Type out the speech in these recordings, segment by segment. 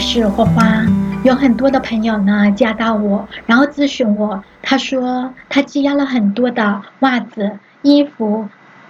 是花花，有很多的朋友呢加到我，然后咨询我，他说他积压了很多的袜子、衣服、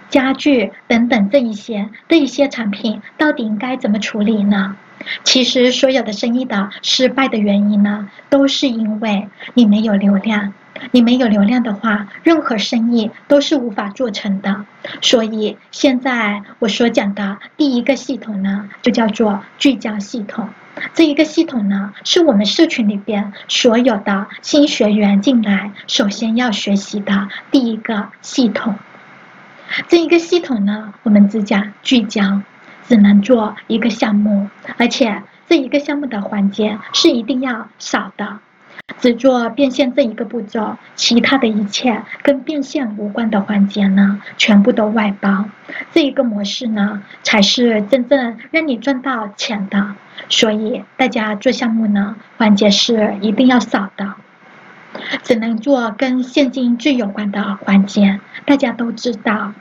家具等等这一些这一些产品，到底应该怎么处理呢？其实所有的生意的失败的原因呢，都是因为你没有流量。你没有流量的话，任何生意都是无法做成的。所以现在我所讲的第一个系统呢，就叫做聚焦系统。这一个系统呢，是我们社群里边所有的新学员进来首先要学习的第一个系统。这一个系统呢，我们只讲聚焦，只能做一个项目，而且这一个项目的环节是一定要少的。只做变现这一个步骤，其他的一切跟变现无关的环节呢，全部都外包。这一个模式呢，才是真正让你赚到钱的。所以大家做项目呢，环节是一定要少的，只能做跟现金最有关的环节。大家都知道，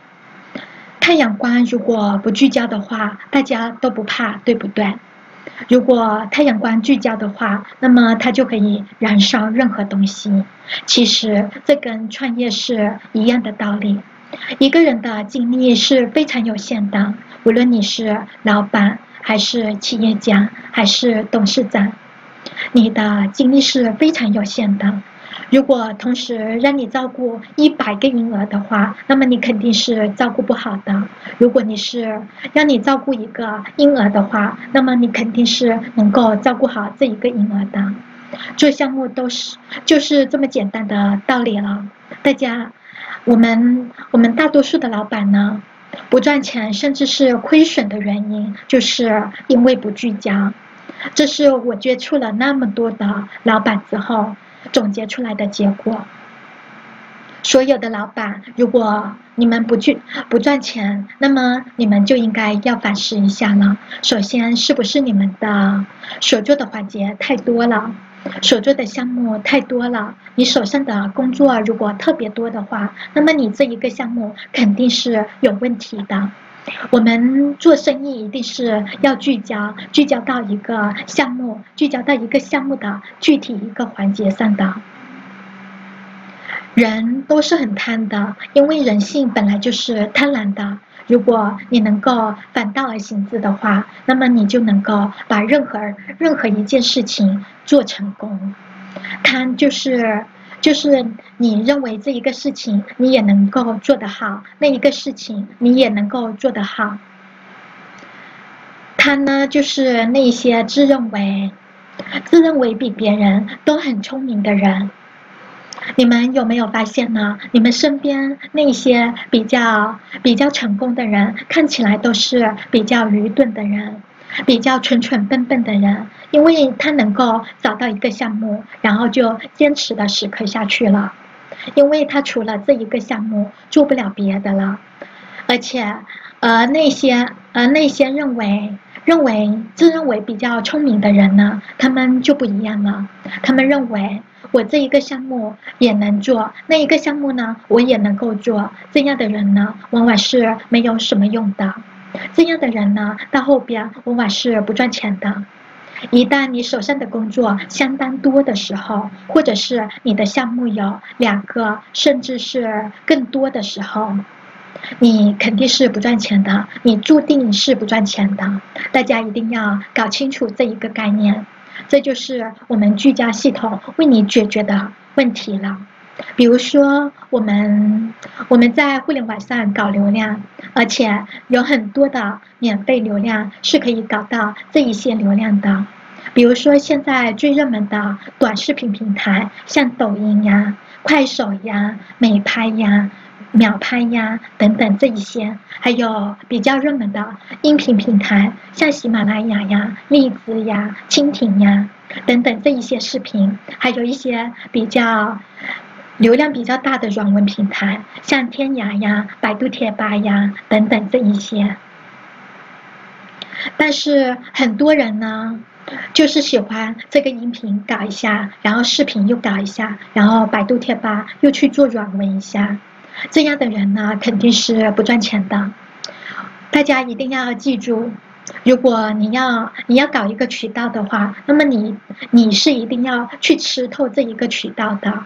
太阳光如果不聚焦的话，大家都不怕，对不对？如果太阳光聚焦的话，那么它就可以燃烧任何东西。其实这跟创业是一样的道理。一个人的精力是非常有限的，无论你是老板，还是企业家，还是董事长，你的精力是非常有限的。如果同时让你照顾一百个婴儿的话，那么你肯定是照顾不好的。如果你是让你照顾一个婴儿的话，那么你肯定是能够照顾好这一个婴儿的。做项目都是就是这么简单的道理了。大家，我们我们大多数的老板呢，不赚钱甚至是亏损的原因，就是因为不聚焦。这是我接触了那么多的老板之后。总结出来的结果，所有的老板，如果你们不去不赚钱，那么你们就应该要反思一下了。首先，是不是你们的所做的环节太多了，所做的项目太多了？你手上的工作如果特别多的话，那么你这一个项目肯定是有问题的。我们做生意一定是要聚焦，聚焦到一个项目，聚焦到一个项目的具体一个环节上的。人都是很贪的，因为人性本来就是贪婪的。如果你能够反道而行之的话，那么你就能够把任何任何一件事情做成功。贪就是。就是你认为这一个事情你也能够做得好，那一个事情你也能够做得好。他呢，就是那些自认为自认为比别人都很聪明的人。你们有没有发现呢？你们身边那些比较比较成功的人，看起来都是比较愚钝的人。比较蠢蠢笨笨的人，因为他能够找到一个项目，然后就坚持的死磕下去了，因为他除了这一个项目做不了别的了，而且，呃，那些呃那些认为认为自认为比较聪明的人呢，他们就不一样了，他们认为我这一个项目也能做，那一个项目呢我也能够做，这样的人呢，往往是没有什么用的。这样的人呢，到后边往往是不赚钱的。一旦你手上的工作相当多的时候，或者是你的项目有两个，甚至是更多的时候，你肯定是不赚钱的，你注定是不赚钱的。大家一定要搞清楚这一个概念，这就是我们聚焦系统为你解决的问题了。比如说，我们我们在互联网上搞流量，而且有很多的免费流量是可以搞到这一些流量的。比如说，现在最热门的短视频平台，像抖音呀、快手呀、美拍呀、秒拍呀等等这一些，还有比较热门的音频平台，像喜马拉雅呀、荔枝呀、蜻蜓呀等等这一些视频，还有一些比较。流量比较大的软文平台，像天涯呀、百度贴吧呀等等这一些，但是很多人呢，就是喜欢这个音频搞一下，然后视频又搞一下，然后百度贴吧又去做软文一下，这样的人呢，肯定是不赚钱的。大家一定要记住，如果你要你要搞一个渠道的话，那么你你是一定要去吃透这一个渠道的，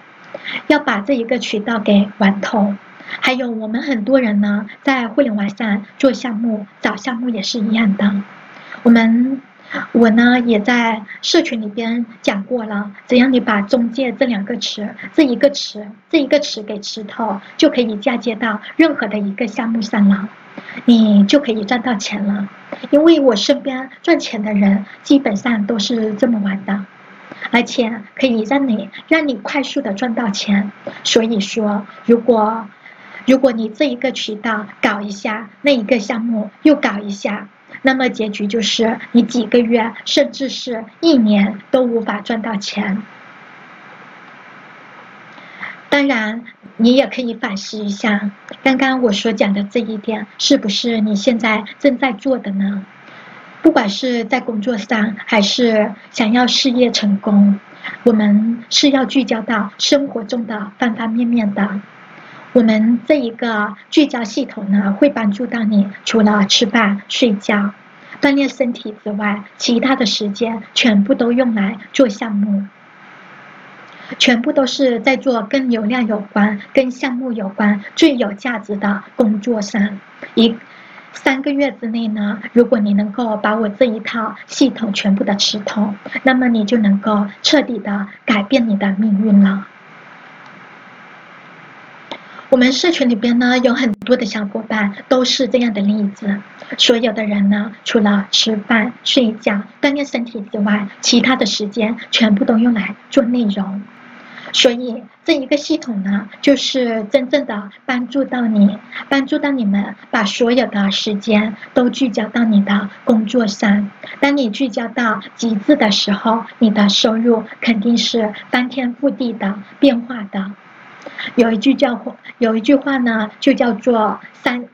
要把这一个渠道给玩透。还有我们很多人呢，在互联网上做项目、找项目也是一样的。我们我呢也在社群里边讲过了，只要你把中介这两个词、这一个词、这一个词给吃透，就可以嫁接到任何的一个项目上了。你就可以赚到钱了，因为我身边赚钱的人基本上都是这么玩的，而且可以让你让你快速的赚到钱。所以说，如果如果你这一个渠道搞一下，那一个项目又搞一下，那么结局就是你几个月甚至是一年都无法赚到钱。当然，你也可以反思一下，刚刚我所讲的这一点，是不是你现在正在做的呢？不管是在工作上，还是想要事业成功，我们是要聚焦到生活中的方方面面的。我们这一个聚焦系统呢，会帮助到你，除了吃饭、睡觉、锻炼身体之外，其他的时间全部都用来做项目。全部都是在做跟流量有关、跟项目有关、最有价值的工作上。一三个月之内呢，如果你能够把我这一套系统全部的吃透，那么你就能够彻底的改变你的命运了。我们社群里边呢，有很多的小伙伴都是这样的例子。所有的人呢，除了吃饭、睡觉、锻炼身体之外，其他的时间全部都用来做内容。所以这一个系统呢，就是真正的帮助到你，帮助到你们把所有的时间都聚焦到你的工作上。当你聚焦到极致的时候，你的收入肯定是翻天覆地的变化的。有一句叫有一句话呢，就叫做三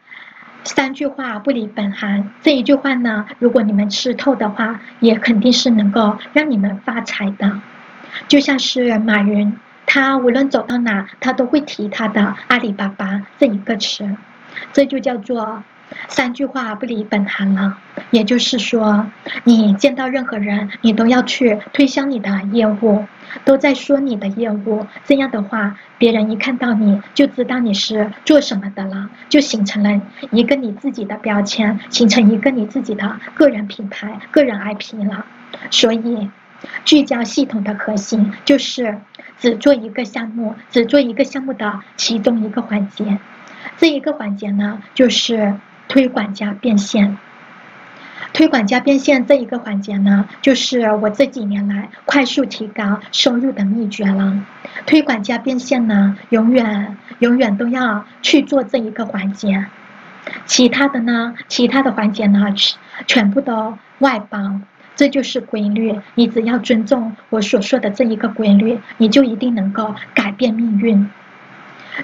三句话不离本行。这一句话呢，如果你们吃透的话，也肯定是能够让你们发财的。就像是马云。他无论走到哪，他都会提他的阿里巴巴这一个词，这就叫做三句话不离本行了。也就是说，你见到任何人，你都要去推销你的业务，都在说你的业务。这样的话，别人一看到你就知道你是做什么的了，就形成了一个你自己的标签，形成一个你自己的个人品牌、个人 IP 了。所以。聚焦系统的核心就是只做一个项目，只做一个项目的其中一个环节。这一个环节呢，就是推广加变现。推广加变现这一个环节呢，就是我这几年来快速提高收入的秘诀了。推广加变现呢，永远永远都要去做这一个环节，其他的呢，其他的环节呢，全部都外包。这就是规律，你只要尊重我所说的这一个规律，你就一定能够改变命运，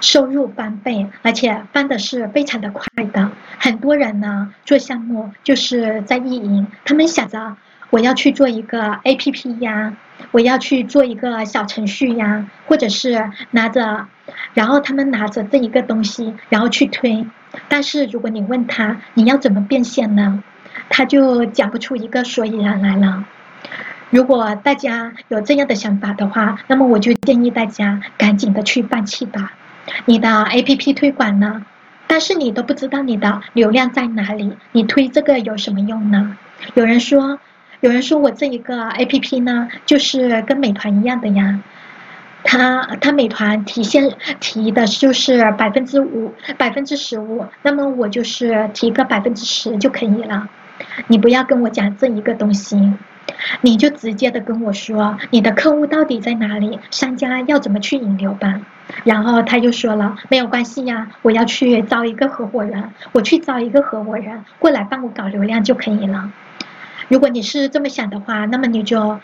收入翻倍，而且翻的是非常的快的。很多人呢做项目就是在意淫，他们想着我要去做一个 A P P 呀，我要去做一个小程序呀，或者是拿着，然后他们拿着这一个东西，然后去推。但是如果你问他你要怎么变现呢？他就讲不出一个所以然来了。如果大家有这样的想法的话，那么我就建议大家赶紧的去放弃吧。你的 APP 推广呢？但是你都不知道你的流量在哪里，你推这个有什么用呢？有人说，有人说我这一个 APP 呢，就是跟美团一样的呀。他他美团提现提的就是百分之五百分之十五，那么我就是提个百分之十就可以了。你不要跟我讲这一个东西，你就直接的跟我说你的客户到底在哪里，商家要怎么去引流吧。然后他又说了，没有关系呀，我要去招一个合伙人，我去招一个合伙人过来帮我搞流量就可以了。如果你是这么想的话，那么你就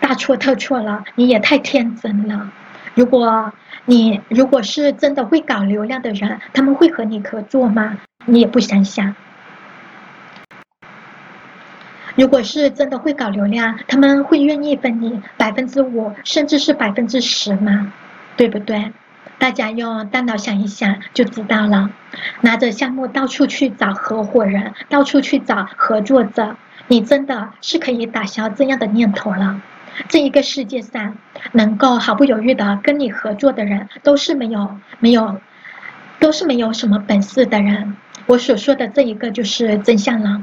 大错特错了，你也太天真了。如果你如果是真的会搞流量的人，他们会和你合作吗？你也不想想。如果是真的会搞流量，他们会愿意分你百分之五，甚至是百分之十吗？对不对？大家用大脑想一想就知道了。拿着项目到处去找合伙人，到处去找合作者，你真的是可以打消这样的念头了。这一个世界上，能够毫不犹豫的跟你合作的人，都是没有没有，都是没有什么本事的人。我所说的这一个就是真相了。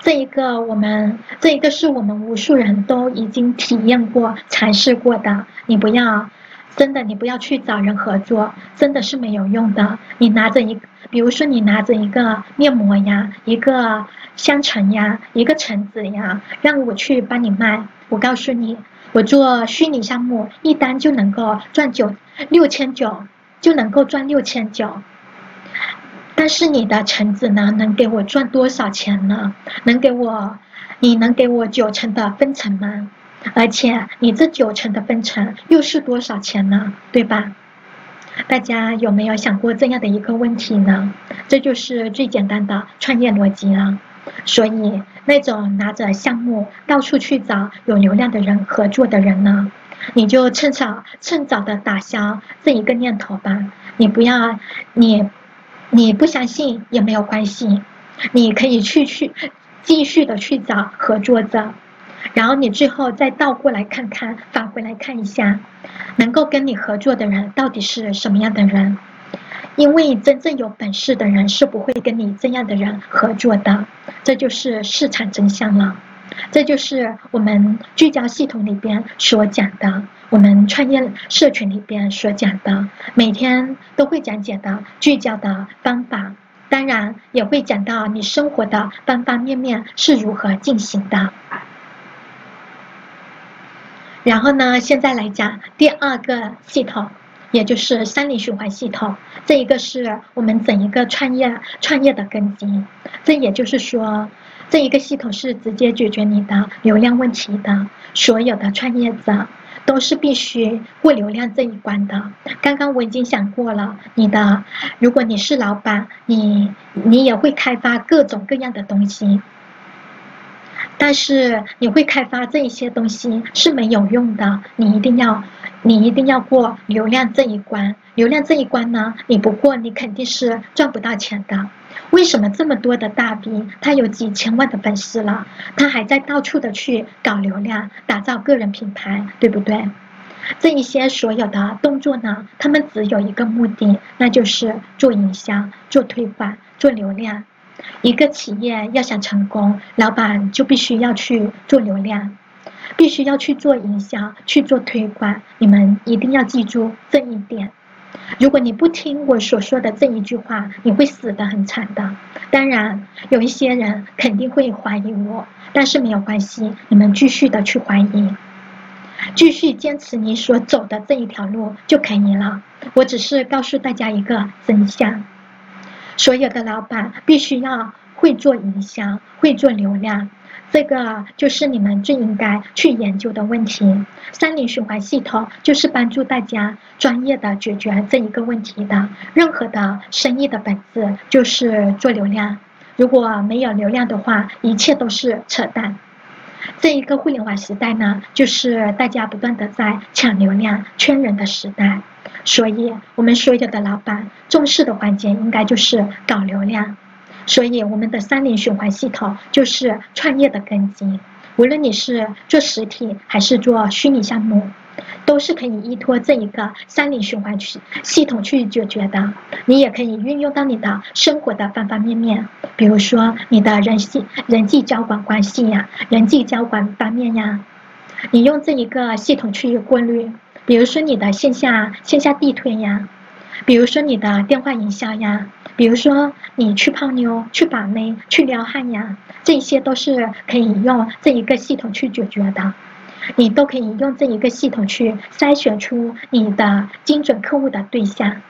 这一个我们，这一个是我们无数人都已经体验过、尝试过的。你不要，真的，你不要去找人合作，真的是没有用的。你拿着一，比如说你拿着一个面膜呀，一个香橙呀，一个橙子呀，让我去帮你卖。我告诉你，我做虚拟项目，一单就能够赚九六千九，就能够赚六千九。但是你的橙子呢，能给我赚多少钱呢？能给我，你能给我九成的分成吗？而且你这九成的分成又是多少钱呢？对吧？大家有没有想过这样的一个问题呢？这就是最简单的创业逻辑了。所以，那种拿着项目到处去找有流量的人合作的人呢，你就趁早趁早的打消这一个念头吧。你不要，你你不相信也没有关系，你可以去去继续的去找合作者，然后你最后再倒过来看看，返回来看一下，能够跟你合作的人到底是什么样的人。因为真正有本事的人是不会跟你这样的人合作的，这就是市场真相了。这就是我们聚焦系统里边所讲的，我们创业社群里边所讲的，每天都会讲解的聚焦的方法，当然也会讲到你生活的方方面面是如何进行的。然后呢，现在来讲第二个系统。也就是三零循环系统，这一个是我们整一个创业创业的根基。这也就是说，这一个系统是直接解决你的流量问题的。所有的创业者都是必须过流量这一关的。刚刚我已经想过了，你的如果你是老板，你你也会开发各种各样的东西。但是你会开发这一些东西是没有用的，你一定要，你一定要过流量这一关。流量这一关呢，你不过你肯定是赚不到钱的。为什么这么多的大 V，他有几千万的粉丝了，他还在到处的去搞流量，打造个人品牌，对不对？这一些所有的动作呢，他们只有一个目的，那就是做营销、做推广、做流量。一个企业要想成功，老板就必须要去做流量，必须要去做营销，去做推广。你们一定要记住这一点。如果你不听我所说的这一句话，你会死得很惨的。当然，有一些人肯定会怀疑我，但是没有关系，你们继续的去怀疑，继续坚持你所走的这一条路就可以了。我只是告诉大家一个真相。所有的老板必须要会做营销，会做流量，这个就是你们最应该去研究的问题。三零循环系统就是帮助大家专业的解决这一个问题的。任何的生意的本质就是做流量，如果没有流量的话，一切都是扯淡。这一个互联网时代呢，就是大家不断的在抢流量、圈人的时代。所以，我们所有的老板重视的环节应该就是搞流量。所以，我们的三零循环系统就是创业的根基。无论你是做实体还是做虚拟项目，都是可以依托这一个三零循环系系统去解决的。你也可以运用到你的生活的方方面面，比如说你的人际人际交往关系呀，人际交往方面呀，你用这一个系统去过滤。比如说你的线下线下地推呀，比如说你的电话营销呀，比如说你去泡妞、去把妹、去撩汉呀，这些都是可以用这一个系统去解决的。你都可以用这一个系统去筛选出你的精准客户的对象，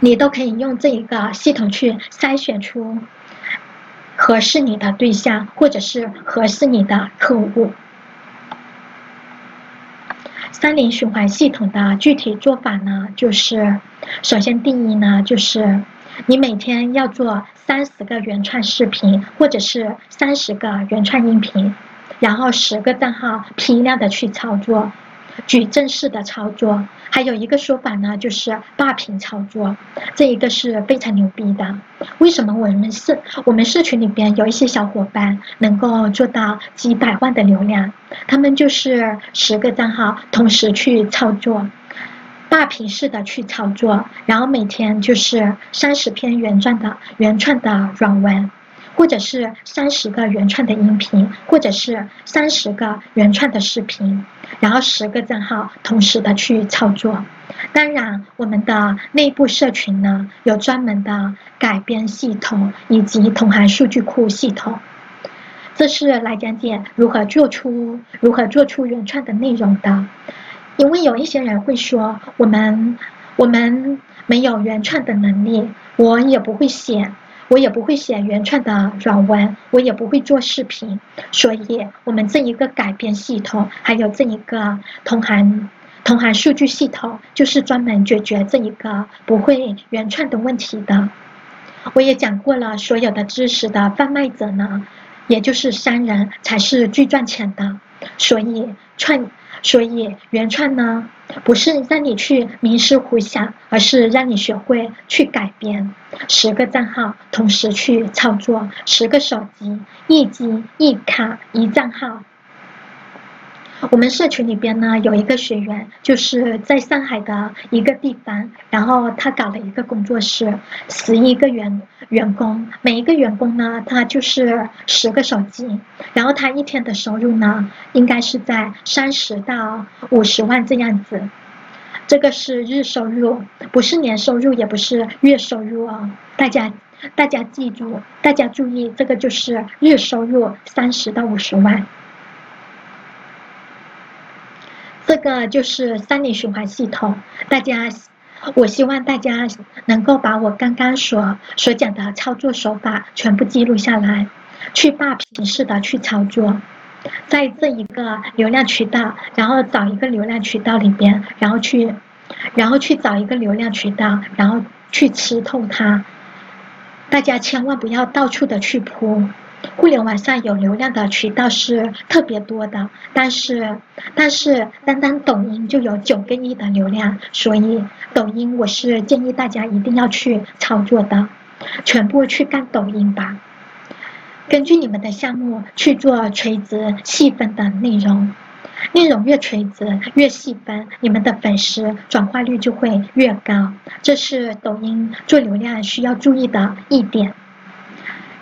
你都可以用这一个系统去筛选出合适你的对象，或者是合适你的客户。三零循环系统的具体做法呢，就是首先第一呢，就是你每天要做三十个原创视频，或者是三十个原创音频，然后十个账号批量的去操作，矩阵式的操作，还有一个说法呢，就是霸屏操作，这一个是非常牛逼的。为什么我们社我们社群里边有一些小伙伴能够做到几百万的流量？他们就是十个账号同时去操作，霸屏式的去操作，然后每天就是三十篇原创的原创的软文。或者是三十个原创的音频，或者是三十个原创的视频，然后十个账号同时的去操作。当然，我们的内部社群呢，有专门的改编系统以及同行数据库系统。这是来讲解如何做出如何做出原创的内容的。因为有一些人会说，我们我们没有原创的能力，我也不会写。我也不会写原创的软文，我也不会做视频，所以我们这一个改编系统，还有这一个同行同行数据系统，就是专门解决这一个不会原创的问题的。我也讲过了，所有的知识的贩卖者呢，也就是商人才是最赚钱的，所以创。所以原创呢，不是让你去冥思苦想，而是让你学会去改编。十个账号同时去操作，十个手机，一机一卡一账号。我们社群里边呢有一个学员，就是在上海的一个地方，然后他搞了一个工作室，十一个员员工，每一个员工呢他就是十个手机，然后他一天的收入呢应该是在三十到五十万这样子，这个是日收入，不是年收入，也不是月收入哦，大家大家记住，大家注意，这个就是日收入三十到五十万。这个就是三年循环系统，大家，我希望大家能够把我刚刚所所讲的操作手法全部记录下来，去霸屏式的去操作，在这一个流量渠道，然后找一个流量渠道里边，然后去，然后去找一个流量渠道，然后去吃透它，大家千万不要到处的去铺。互联网上有流量的渠道是特别多的，但是但是单单抖音就有九个亿的流量，所以抖音我是建议大家一定要去操作的，全部去干抖音吧。根据你们的项目去做垂直细分的内容，内容越垂直越细分，你们的粉丝转化率就会越高，这是抖音做流量需要注意的一点。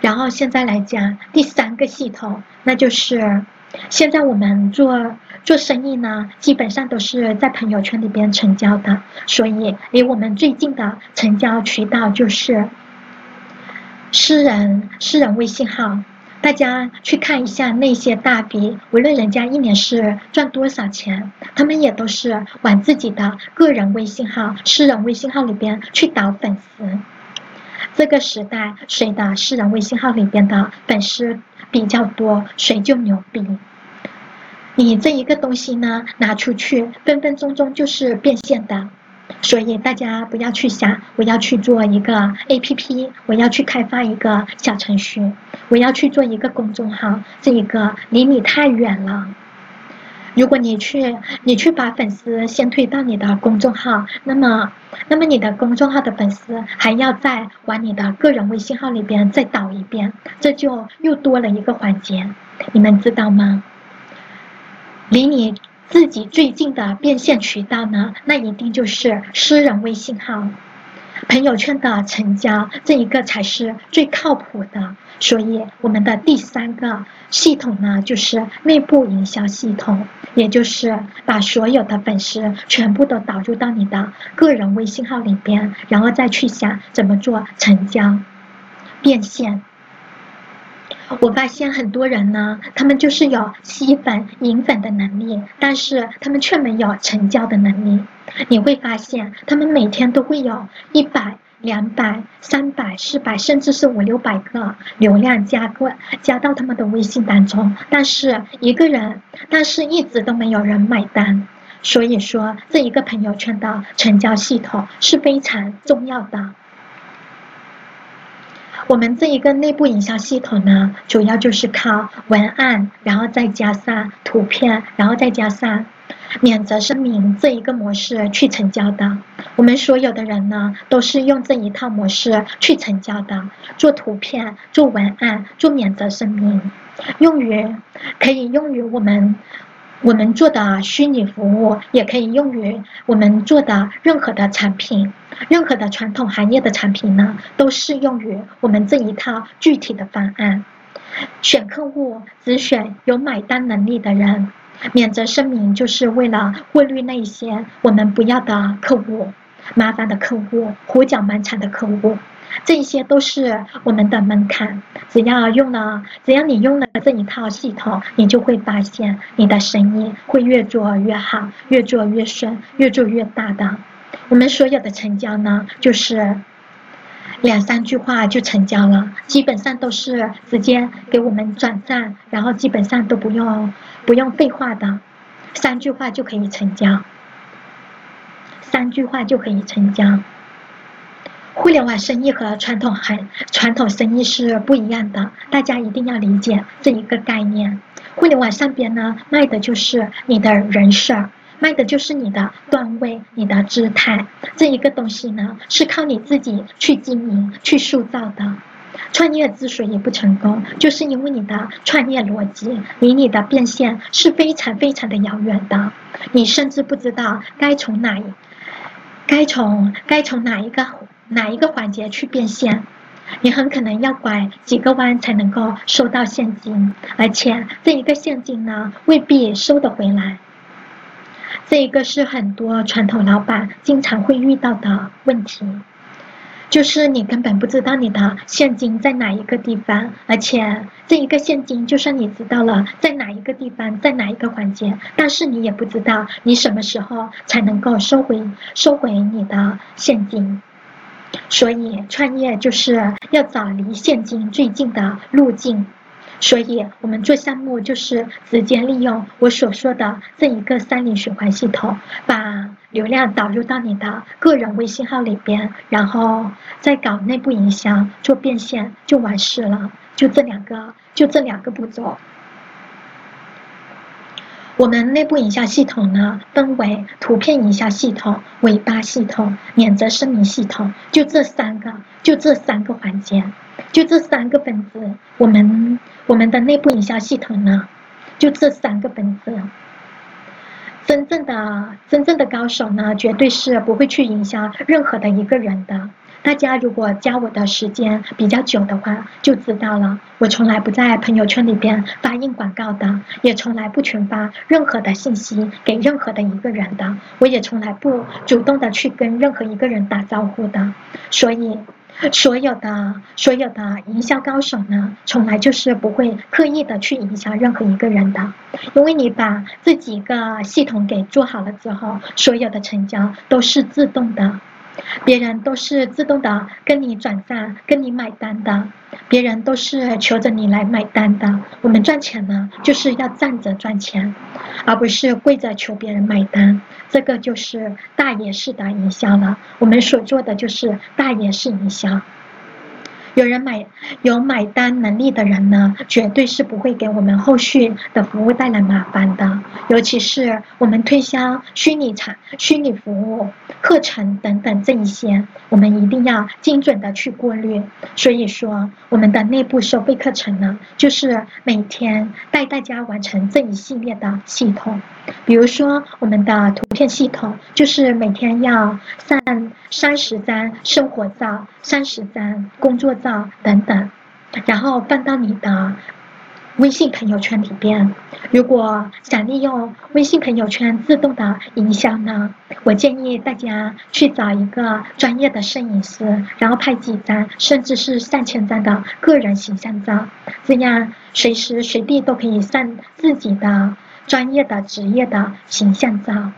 然后现在来讲第三个系统，那就是现在我们做做生意呢，基本上都是在朋友圈里边成交的，所以离我们最近的成交渠道就是私人私人微信号。大家去看一下那些大 V，无论人家一年是赚多少钱，他们也都是往自己的个人微信号、私人微信号里边去导粉丝。这个时代，谁的私人微信号里边的粉丝比较多，谁就牛逼。你这一个东西呢，拿出去分分钟钟就是变现的。所以大家不要去想，我要去做一个 APP，我要去开发一个小程序，我要去做一个公众号，这一个离你太远了。如果你去，你去把粉丝先推到你的公众号，那么，那么你的公众号的粉丝还要再往你的个人微信号里边再导一遍，这就又多了一个环节，你们知道吗？离你自己最近的变现渠道呢，那一定就是私人微信号。朋友圈的成交，这一个才是最靠谱的。所以，我们的第三个系统呢，就是内部营销系统，也就是把所有的粉丝全部都导入到你的个人微信号里边，然后再去想怎么做成交、变现。我发现很多人呢，他们就是有吸粉、引粉的能力，但是他们却没有成交的能力。你会发现，他们每天都会有一百、两百、三百、四百，甚至是五六百个流量加过加到他们的微信当中，但是一个人，但是一直都没有人买单。所以说，这一个朋友圈的成交系统是非常重要的。我们这一个内部营销系统呢，主要就是靠文案，然后再加上图片，然后再加上免责声明这一个模式去成交的。我们所有的人呢，都是用这一套模式去成交的。做图片、做文案、做免责声明，用于可以用于我们我们做的虚拟服务，也可以用于我们做的任何的产品，任何的传统行业的产品呢，都适用于我们这一套具体的方案。选客户只选有买单能力的人。免责声明就是为了过滤那些我们不要的客户、麻烦的客户、胡搅蛮缠的客户，这些都是我们的门槛。只要用了，只要你用了这一套系统，你就会发现你的生意会越做越好，越做越顺，越做越大的。我们所有的成交呢，就是。两三句话就成交了，基本上都是直接给我们转账，然后基本上都不用不用废话的，三句话就可以成交，三句话就可以成交。互联网生意和传统行传统生意是不一样的，大家一定要理解这一个概念。互联网上边呢，卖的就是你的人设。卖的就是你的段位，你的姿态，这一个东西呢，是靠你自己去经营、去塑造的。创业之所以不成功，就是因为你的创业逻辑离你的变现是非常非常的遥远的，你甚至不知道该从哪、该从该从哪一个哪一个环节去变现，你很可能要拐几个弯才能够收到现金，而且这一个现金呢，未必收得回来。这一个是很多传统老板经常会遇到的问题，就是你根本不知道你的现金在哪一个地方，而且这一个现金就算你知道了在哪一个地方，在哪一个环节，但是你也不知道你什么时候才能够收回收回你的现金，所以创业就是要找离现金最近的路径。所以，我们做项目就是直接利用我所说的这一个三零循环系统，把流量导入到你的个人微信号里边，然后再搞内部营销做变现就完事了。就这两个，就这两个步骤。我们内部营销系统呢，分为图片营销系统、尾巴系统、免责声明系统，就这三个，就这三个环节。就这三个本子，我们我们的内部营销系统呢，就这三个本子。真正的真正的高手呢，绝对是不会去营销任何的一个人的。大家如果加我的时间比较久的话，就知道了。我从来不在朋友圈里边发印广告的，也从来不群发任何的信息给任何的一个人的，我也从来不主动的去跟任何一个人打招呼的，所以。所有的所有的营销高手呢，从来就是不会刻意的去营销任何一个人的，因为你把这几个系统给做好了之后，所有的成交都是自动的。别人都是自动的跟你转账、跟你买单的，别人都是求着你来买单的。我们赚钱呢，就是要站着赚钱，而不是跪着求别人买单。这个就是大爷式的营销了。我们所做的就是大爷式营销。有人买有买单能力的人呢，绝对是不会给我们后续的服务带来麻烦的。尤其是我们推销虚拟产、虚拟服务、课程等等这一些，我们一定要精准的去过滤。所以说，我们的内部收费课程呢，就是每天带大家完成这一系列的系统。比如说，我们的图片系统就是每天要上三十张生活照、三十张工作照等等，然后放到你的微信朋友圈里边。如果想利用微信朋友圈自动的营销呢，我建议大家去找一个专业的摄影师，然后拍几张甚至是上千张的个人形象照，这样随时随地都可以上自己的。专业的、职业的形象照，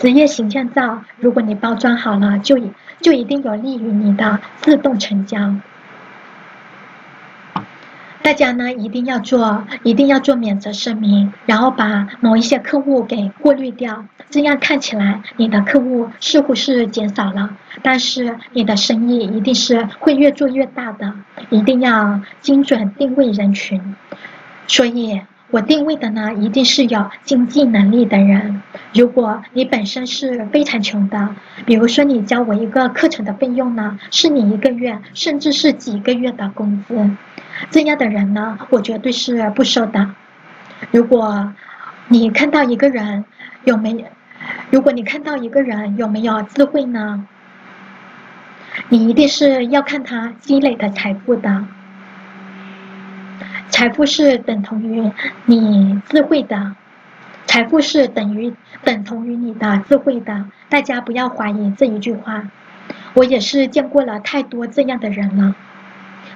职业形象照，如果你包装好了，就就一定有利于你的自动成交。大家呢一定要做，一定要做免责声明，然后把某一些客户给过滤掉，这样看起来你的客户似乎是减少了，但是你的生意一定是会越做越大的。一定要精准定位人群，所以。我定位的呢，一定是有经济能力的人。如果你本身是非常穷的，比如说你教我一个课程的费用呢，是你一个月甚至是几个月的工资，这样的人呢，我绝对是不收的。如果你看到一个人有没，如果你看到一个人有没有智慧呢，你一定是要看他积累的财富的。财富是等同于你智慧的，财富是等于等同于你的智慧的。大家不要怀疑这一句话，我也是见过了太多这样的人了。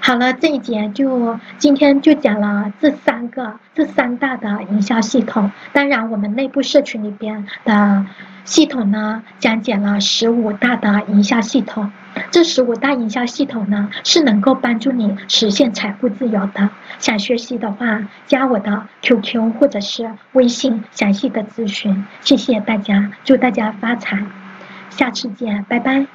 好了，这一节就今天就讲了这三个这三大的营销系统。当然，我们内部社群里边的系统呢，讲解了十五大的营销系统。这十五大营销系统呢，是能够帮助你实现财富自由的。想学习的话，加我的 QQ 或者是微信详细的咨询。谢谢大家，祝大家发财，下次见，拜拜。